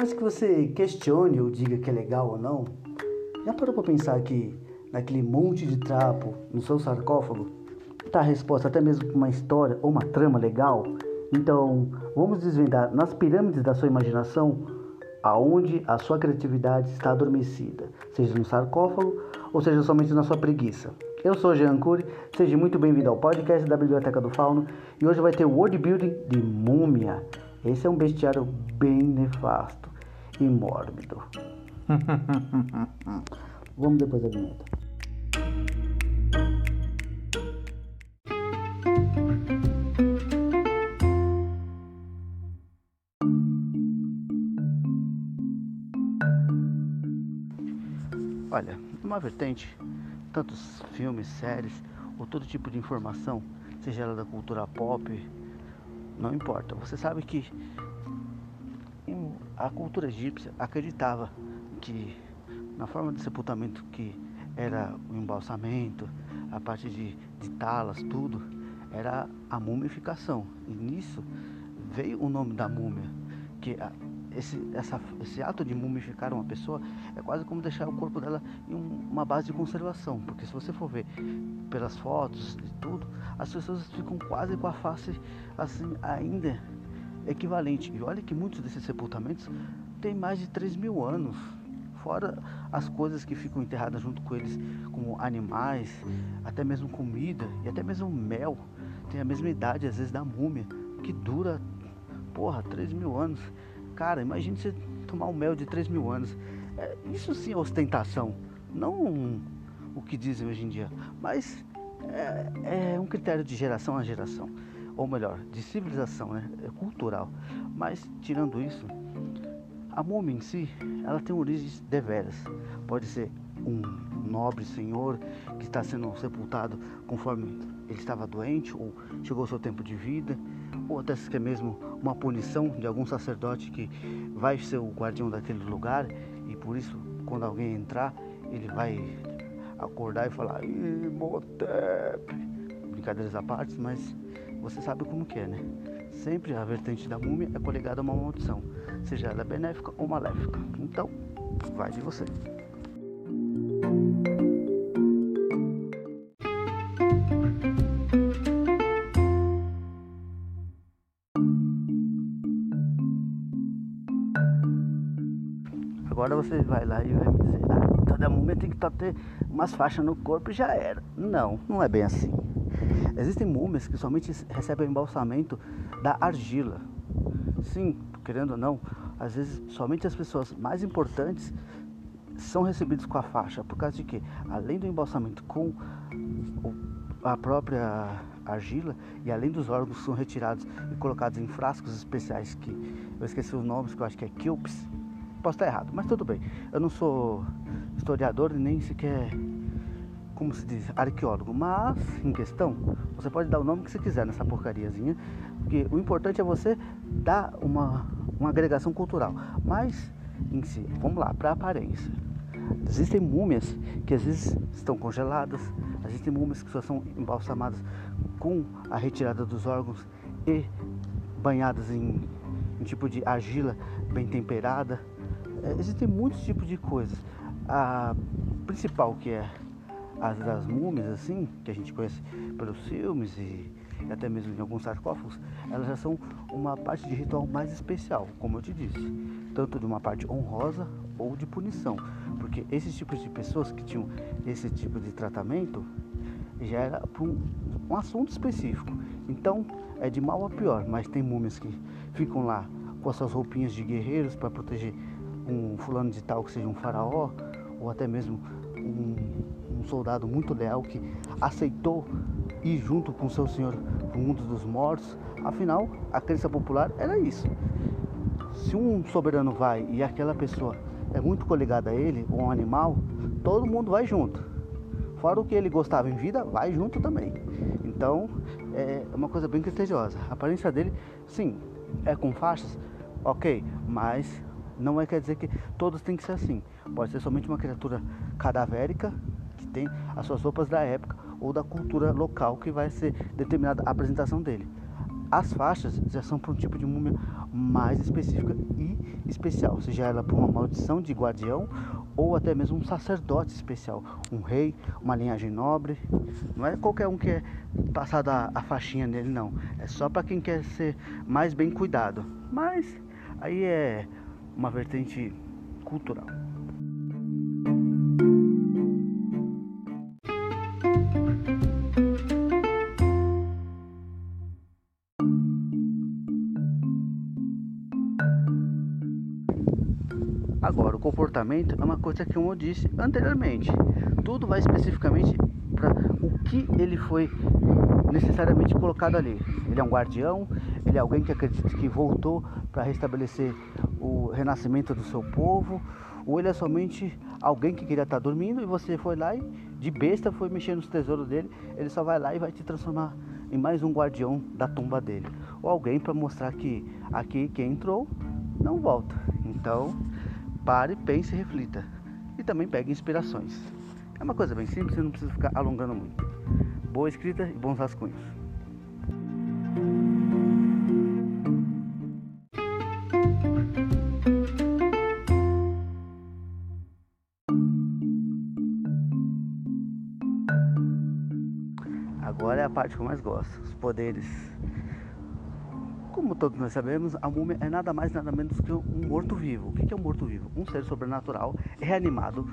mais que você questione ou diga que é legal ou não, já parou para pensar que naquele monte de trapo no seu sarcófago está a resposta até mesmo para uma história ou uma trama legal? Então, vamos desvendar nas pirâmides da sua imaginação aonde a sua criatividade está adormecida, seja no sarcófago ou seja somente na sua preguiça. Eu sou Jean Cury, seja muito bem-vindo ao podcast da Biblioteca do Fauno e hoje vai ter o World Building de Múmia. Esse é um bestiário bem nefasto e mórbido. Vamos depois da vinheta. Olha, numa vertente, tantos filmes, séries ou todo tipo de informação, seja ela da cultura pop, não importa. Você sabe que a cultura egípcia acreditava que na forma de sepultamento que era o embalsamento, a parte de, de talas, tudo, era a mumificação. E nisso veio o nome da múmia, que esse, essa, esse ato de mumificar uma pessoa é quase como deixar o corpo dela em um, uma base de conservação, porque se você for ver pelas fotos e tudo, as pessoas ficam quase com a face assim ainda equivalente. E olha que muitos desses sepultamentos têm mais de 3 mil anos, fora as coisas que ficam enterradas junto com eles, como animais, até mesmo comida e até mesmo mel, tem a mesma idade às vezes da múmia, que dura, porra, 3 mil anos. Cara, imagine você tomar um mel de 3 mil anos. É, isso sim é ostentação, não o que dizem hoje em dia, mas é, é um critério de geração a geração, ou melhor, de civilização, né? É cultural. Mas tirando isso, a múmia em si, ela tem origens deveras. Pode ser um nobre senhor que está sendo sepultado conforme ele estava doente ou chegou ao seu tempo de vida ou até se é mesmo uma punição de algum sacerdote que vai ser o guardião daquele lugar e por isso quando alguém entrar ele vai acordar e falar Imhotep brincadeiras à parte mas você sabe como que é né sempre a vertente da múmia é coligada a uma maldição seja ela benéfica ou maléfica então vai de você Agora você vai lá e vai me dizer, ah, toda múmia tem que ter umas faixas no corpo e já era. Não, não é bem assim. Existem múmias que somente recebem embalsamento da argila. Sim, querendo ou não, às vezes somente as pessoas mais importantes são recebidas com a faixa. Por causa de que, além do embalsamento com a própria argila e além dos órgãos são retirados e colocados em frascos especiais que eu esqueci os nomes, que eu acho que é Kilps Posso estar errado, mas tudo bem. Eu não sou historiador e nem sequer, como se diz, arqueólogo. Mas, em questão, você pode dar o nome que você quiser nessa porcariazinha, porque o importante é você dar uma, uma agregação cultural. Mas, em si, vamos lá, para a aparência. Existem múmias que às vezes estão congeladas, existem múmias que só são embalsamadas com a retirada dos órgãos e banhadas em um tipo de argila bem temperada. É, existem muitos tipos de coisas. A principal que é as das múmias, assim, que a gente conhece pelos filmes e, até mesmo em alguns sarcófagos, elas já são uma parte de ritual mais especial, como eu te disse, tanto de uma parte honrosa ou de punição, porque esses tipos de pessoas que tinham esse tipo de tratamento já era para um, um assunto específico. Então é de mal a pior, mas tem múmias que ficam lá com as suas roupinhas de guerreiros para proteger um fulano de tal que seja um faraó, ou até mesmo um, um soldado muito leal que aceitou ir junto com seu senhor para o mundo dos mortos. Afinal, a crença popular era isso. Se um soberano vai e aquela pessoa é muito coligada a ele, ou um animal, todo mundo vai junto. Fora o que ele gostava em vida, vai junto também. Então, é uma coisa bem criteriosa. A aparência dele, sim, é com faixas, ok, mas não é quer dizer que todos têm que ser assim. Pode ser somente uma criatura cadavérica tem as suas roupas da época ou da cultura local que vai ser determinada a apresentação dele. As faixas já são para um tipo de múmia mais específica e especial, seja ela por uma maldição de guardião ou até mesmo um sacerdote especial, um rei, uma linhagem nobre. Não é qualquer um que é passado a, a faixinha nele, não. É só para quem quer ser mais bem cuidado. Mas aí é uma vertente cultural. Comportamento é uma coisa que eu disse anteriormente. Tudo vai especificamente para o que ele foi necessariamente colocado ali. Ele é um guardião, ele é alguém que acredita que voltou para restabelecer o renascimento do seu povo, ou ele é somente alguém que queria estar dormindo e você foi lá e de besta foi mexer nos tesouros dele, ele só vai lá e vai te transformar em mais um guardião da tumba dele, ou alguém para mostrar que aqui quem entrou não volta. Então, Pare, pense e reflita. E também pegue inspirações. É uma coisa bem simples, você não precisa ficar alongando muito. Boa escrita e bons rascunhos. Agora é a parte que eu mais gosto, os poderes como todos nós sabemos, a múmia é nada mais nada menos que um morto-vivo. O que é um morto-vivo? Um ser sobrenatural reanimado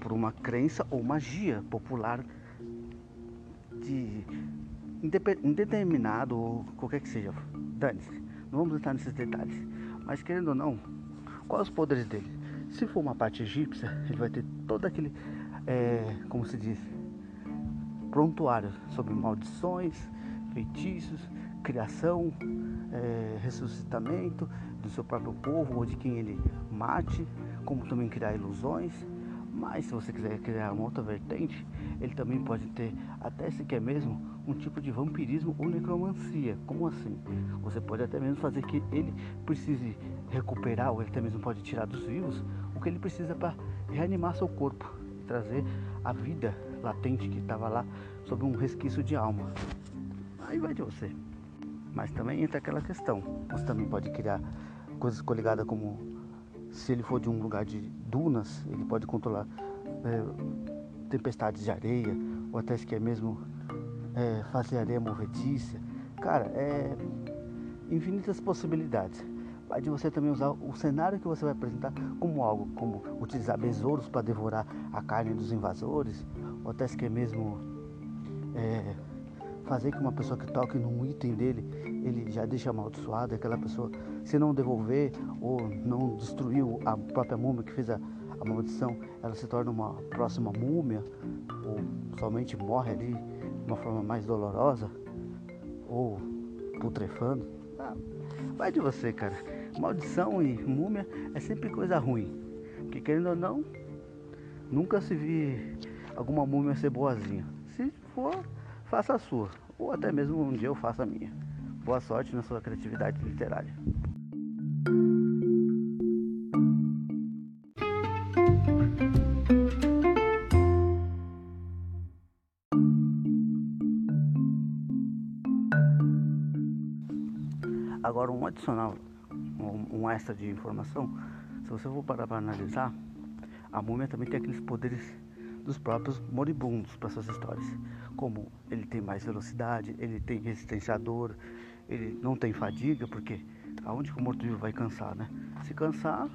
por uma crença ou magia popular de indeterminado ou qualquer que seja. Dane-se, não vamos entrar nesses detalhes. Mas querendo ou não, quais os poderes dele? Se for uma parte egípcia, ele vai ter todo aquele, é, como se diz, prontuário sobre maldições, feitiços, criação, é, ressuscitamento do seu próprio povo ou de quem ele mate, como também criar ilusões. Mas se você quiser criar uma outra vertente, ele também pode ter até se quer mesmo um tipo de vampirismo ou necromancia. Como assim? Você pode até mesmo fazer que ele precise recuperar ou ele até mesmo pode tirar dos vivos o que ele precisa para reanimar seu corpo e trazer a vida latente que estava lá sob um resquício de alma. Aí vai de você. Mas também entra aquela questão. Você também pode criar coisas coligadas como se ele for de um lugar de dunas, ele pode controlar é, tempestades de areia, ou até se quer mesmo é, fazer areia movediça. Cara, é infinitas possibilidades. Vai de você também usar o cenário que você vai apresentar como algo, como utilizar besouros para devorar a carne dos invasores, ou até se quer mesmo é, fazer que uma pessoa que toque num item dele, ele já deixa amaldiçoado, aquela pessoa, se não devolver ou não destruiu a própria múmia que fez a, a maldição, ela se torna uma próxima múmia, ou somente morre ali de uma forma mais dolorosa, ou putrefando. Ah, vai de você, cara. Maldição e múmia é sempre coisa ruim. Porque querendo ou não, nunca se vi alguma múmia ser boazinha. Se for faça a sua, ou até mesmo um dia eu faça a minha. Boa sorte na sua criatividade literária. Agora um adicional, um, extra de informação, se você for parar para analisar, a múmia também tem aqueles poderes dos próprios moribundos para suas histórias. Como ele tem mais velocidade, ele tem resistência à dor, ele não tem fadiga, porque aonde que o morto-vivo vai cansar, né? Se cansar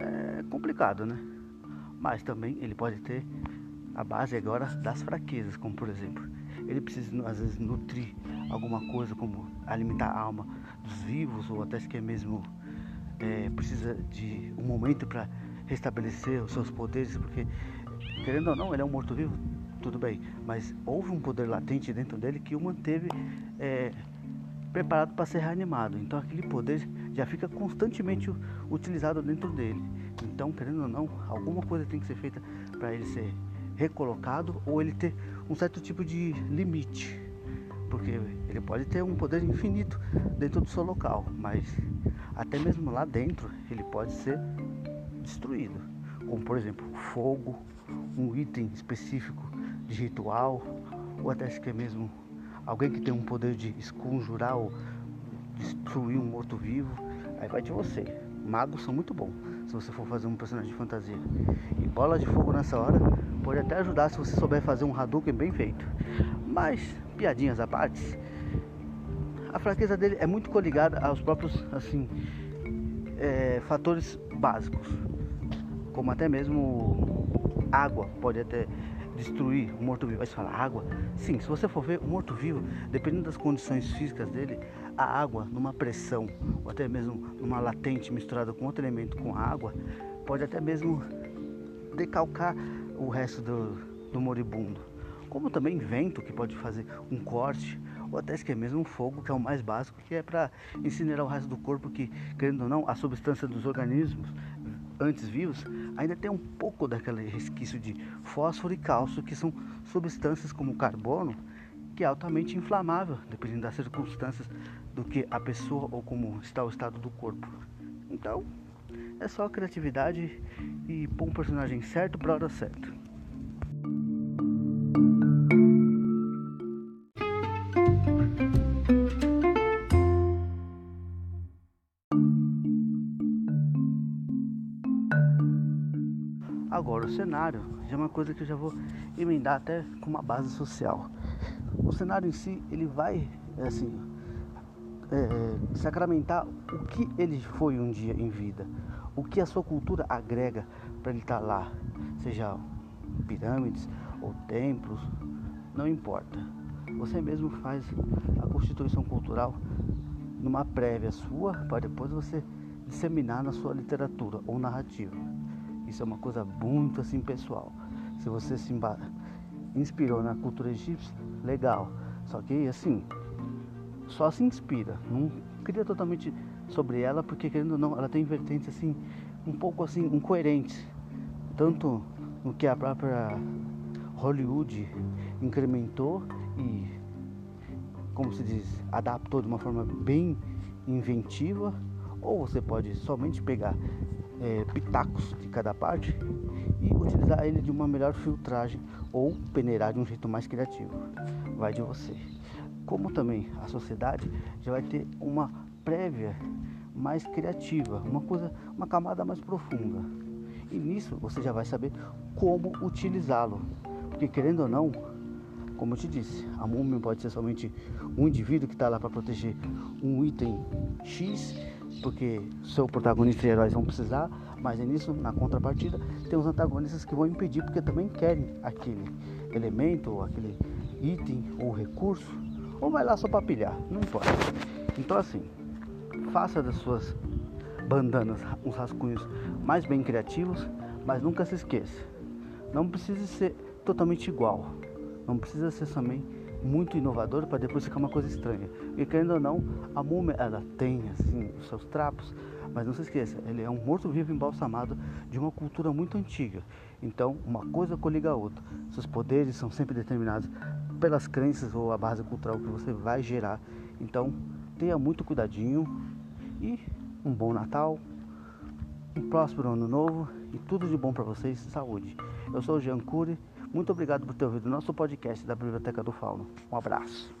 é complicado, né? Mas também ele pode ter a base agora das fraquezas, como por exemplo, ele precisa às vezes nutrir alguma coisa, como alimentar a alma dos vivos, ou até se quer mesmo é, precisa de um momento para restabelecer os seus poderes, porque querendo ou não, ele é um morto-vivo, tudo bem, mas houve um poder latente dentro dele que o manteve é, preparado para ser reanimado. Então aquele poder já fica constantemente utilizado dentro dele. Então, querendo ou não, alguma coisa tem que ser feita para ele ser recolocado ou ele ter um certo tipo de limite. Porque ele pode ter um poder infinito dentro do seu local, mas até mesmo lá dentro ele pode ser destruído. Como por exemplo, fogo, um item específico de ritual, ou até se quer mesmo alguém que tem um poder de esconjurar ou destruir um morto-vivo, aí vai de você. Magos são muito bons se você for fazer um personagem de fantasia. E bola de fogo nessa hora pode até ajudar se você souber fazer um Hadouken bem feito. Mas, piadinhas à parte, a fraqueza dele é muito coligada aos próprios, assim, é, fatores básicos, como até mesmo água pode até destruir o morto-vivo. Aí você fala, água? Sim, se você for ver, o morto-vivo, dependendo das condições físicas dele, a água numa pressão, ou até mesmo numa latente misturada com outro elemento com a água, pode até mesmo decalcar o resto do, do moribundo. Como também vento, que pode fazer um corte, ou até que é mesmo um fogo, que é o mais básico, que é para incinerar o resto do corpo, que, querendo ou não, a substância dos organismos antes vivos, ainda tem um pouco daquele resquício de fósforo e cálcio, que são substâncias como carbono, que é altamente inflamável, dependendo das circunstâncias do que a pessoa ou como está o estado do corpo. Então, é só criatividade e pôr um personagem certo para a hora certa. Agora, o cenário já é uma coisa que eu já vou emendar até com uma base social. O cenário em si, ele vai, assim, é, sacramentar o que ele foi um dia em vida, o que a sua cultura agrega para ele estar tá lá, seja pirâmides ou templos, não importa. Você mesmo faz a constituição cultural numa prévia sua para depois você disseminar na sua literatura ou narrativa. Isso é uma coisa muito assim pessoal. Se você se inspirou na cultura egípcia, legal. Só que assim, só se inspira. Não cria totalmente sobre ela, porque querendo ou não, ela tem vertentes assim, um pouco assim, incoerentes. Tanto no que a própria Hollywood incrementou e, como se diz, adaptou de uma forma bem inventiva, ou você pode somente pegar é, pitacos de cada parte e utilizar ele de uma melhor filtragem ou peneirar de um jeito mais criativo. Vai de você. Como também a sociedade já vai ter uma prévia mais criativa, uma coisa, uma camada mais profunda. E nisso você já vai saber como utilizá-lo. Porque querendo ou não, como eu te disse, a múmia pode ser somente um indivíduo que está lá para proteger um item X porque seu protagonista e heróis vão precisar, mas nisso, na contrapartida, tem os antagonistas que vão impedir porque também querem aquele elemento, ou aquele item, ou recurso, ou vai lá só para pilhar, não importa. Então assim, faça das suas bandanas uns rascunhos mais bem criativos, mas nunca se esqueça, não precisa ser totalmente igual, não precisa ser também muito inovador para depois ficar uma coisa estranha. E querendo ou não, a múmia ela tem assim os seus trapos, mas não se esqueça, ele é um morto-vivo embalsamado de uma cultura muito antiga. Então, uma coisa coliga a outra. Seus poderes são sempre determinados pelas crenças ou a base cultural que você vai gerar. Então, tenha muito cuidadinho e um bom Natal, um próspero ano novo e tudo de bom para vocês. Saúde. Eu sou o Jean Cury muito obrigado por ter ouvido o nosso podcast da Biblioteca do Fauno. Um abraço.